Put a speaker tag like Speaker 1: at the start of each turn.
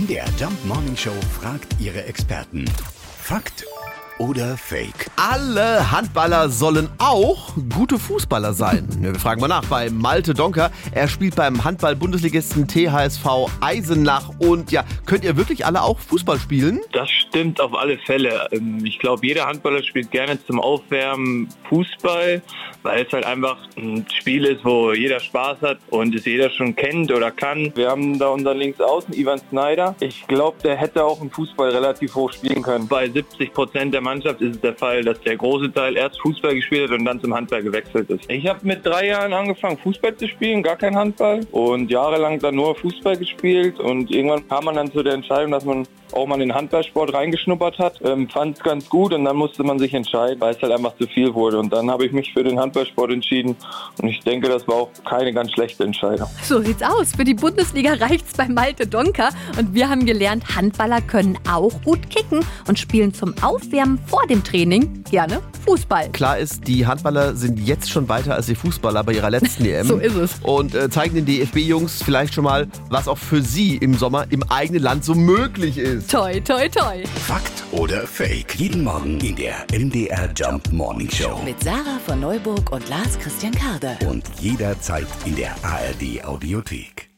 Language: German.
Speaker 1: MDR Jump Morning Show fragt ihre Experten. Fakt oder Fake?
Speaker 2: Alle Handballer sollen auch gute Fußballer sein. Wir fragen mal nach bei Malte Donker. Er spielt beim Handball-Bundesligisten THSV Eisenach. Und ja, könnt ihr wirklich alle auch Fußball spielen?
Speaker 3: Das stimmt auf alle Fälle. Ähm, Ich glaube, jeder Handballer spielt gerne zum Aufwärmen Fußball, weil es halt einfach ein Spiel ist, wo jeder Spaß hat und es jeder schon kennt oder kann. Wir haben da unseren Linksaußen, Ivan Snyder. Ich glaube, der hätte auch im Fußball relativ hoch spielen können. Bei 70 Prozent der Mannschaft ist es der Fall, dass der große Teil erst Fußball gespielt hat und dann zum Handball gewechselt ist. Ich habe mit drei Jahren angefangen, Fußball zu spielen, gar kein Handball und jahrelang dann nur Fußball gespielt und irgendwann kam man dann zu der Entscheidung, dass man auch mal in den Handballsport reingeschnuppert hat, ähm, fand es ganz gut und dann musste man sich entscheiden, weil es halt einfach zu viel wurde. Und dann habe ich mich für den Handballsport entschieden und ich denke, das war auch keine ganz schlechte Entscheidung.
Speaker 4: So sieht's aus. Für die Bundesliga reicht's bei Malte Donker. Und wir haben gelernt, Handballer können auch gut kicken und spielen zum Aufwärmen vor dem Training gerne Fußball.
Speaker 2: Klar ist, die Handballer sind jetzt schon weiter als die Fußballer bei ihrer letzten EM.
Speaker 4: So ist es.
Speaker 2: Und äh, zeigen den DFB-Jungs vielleicht schon mal, was auch für sie im Sommer im eigenen Land so möglich ist.
Speaker 4: Toi, toi, toi.
Speaker 1: Fakt oder Fake? Jeden Morgen in der MDR Jump Morning Show.
Speaker 5: Mit Sarah von Neuburg und Lars Christian Karde.
Speaker 1: Und jederzeit in der ARD Audiothek.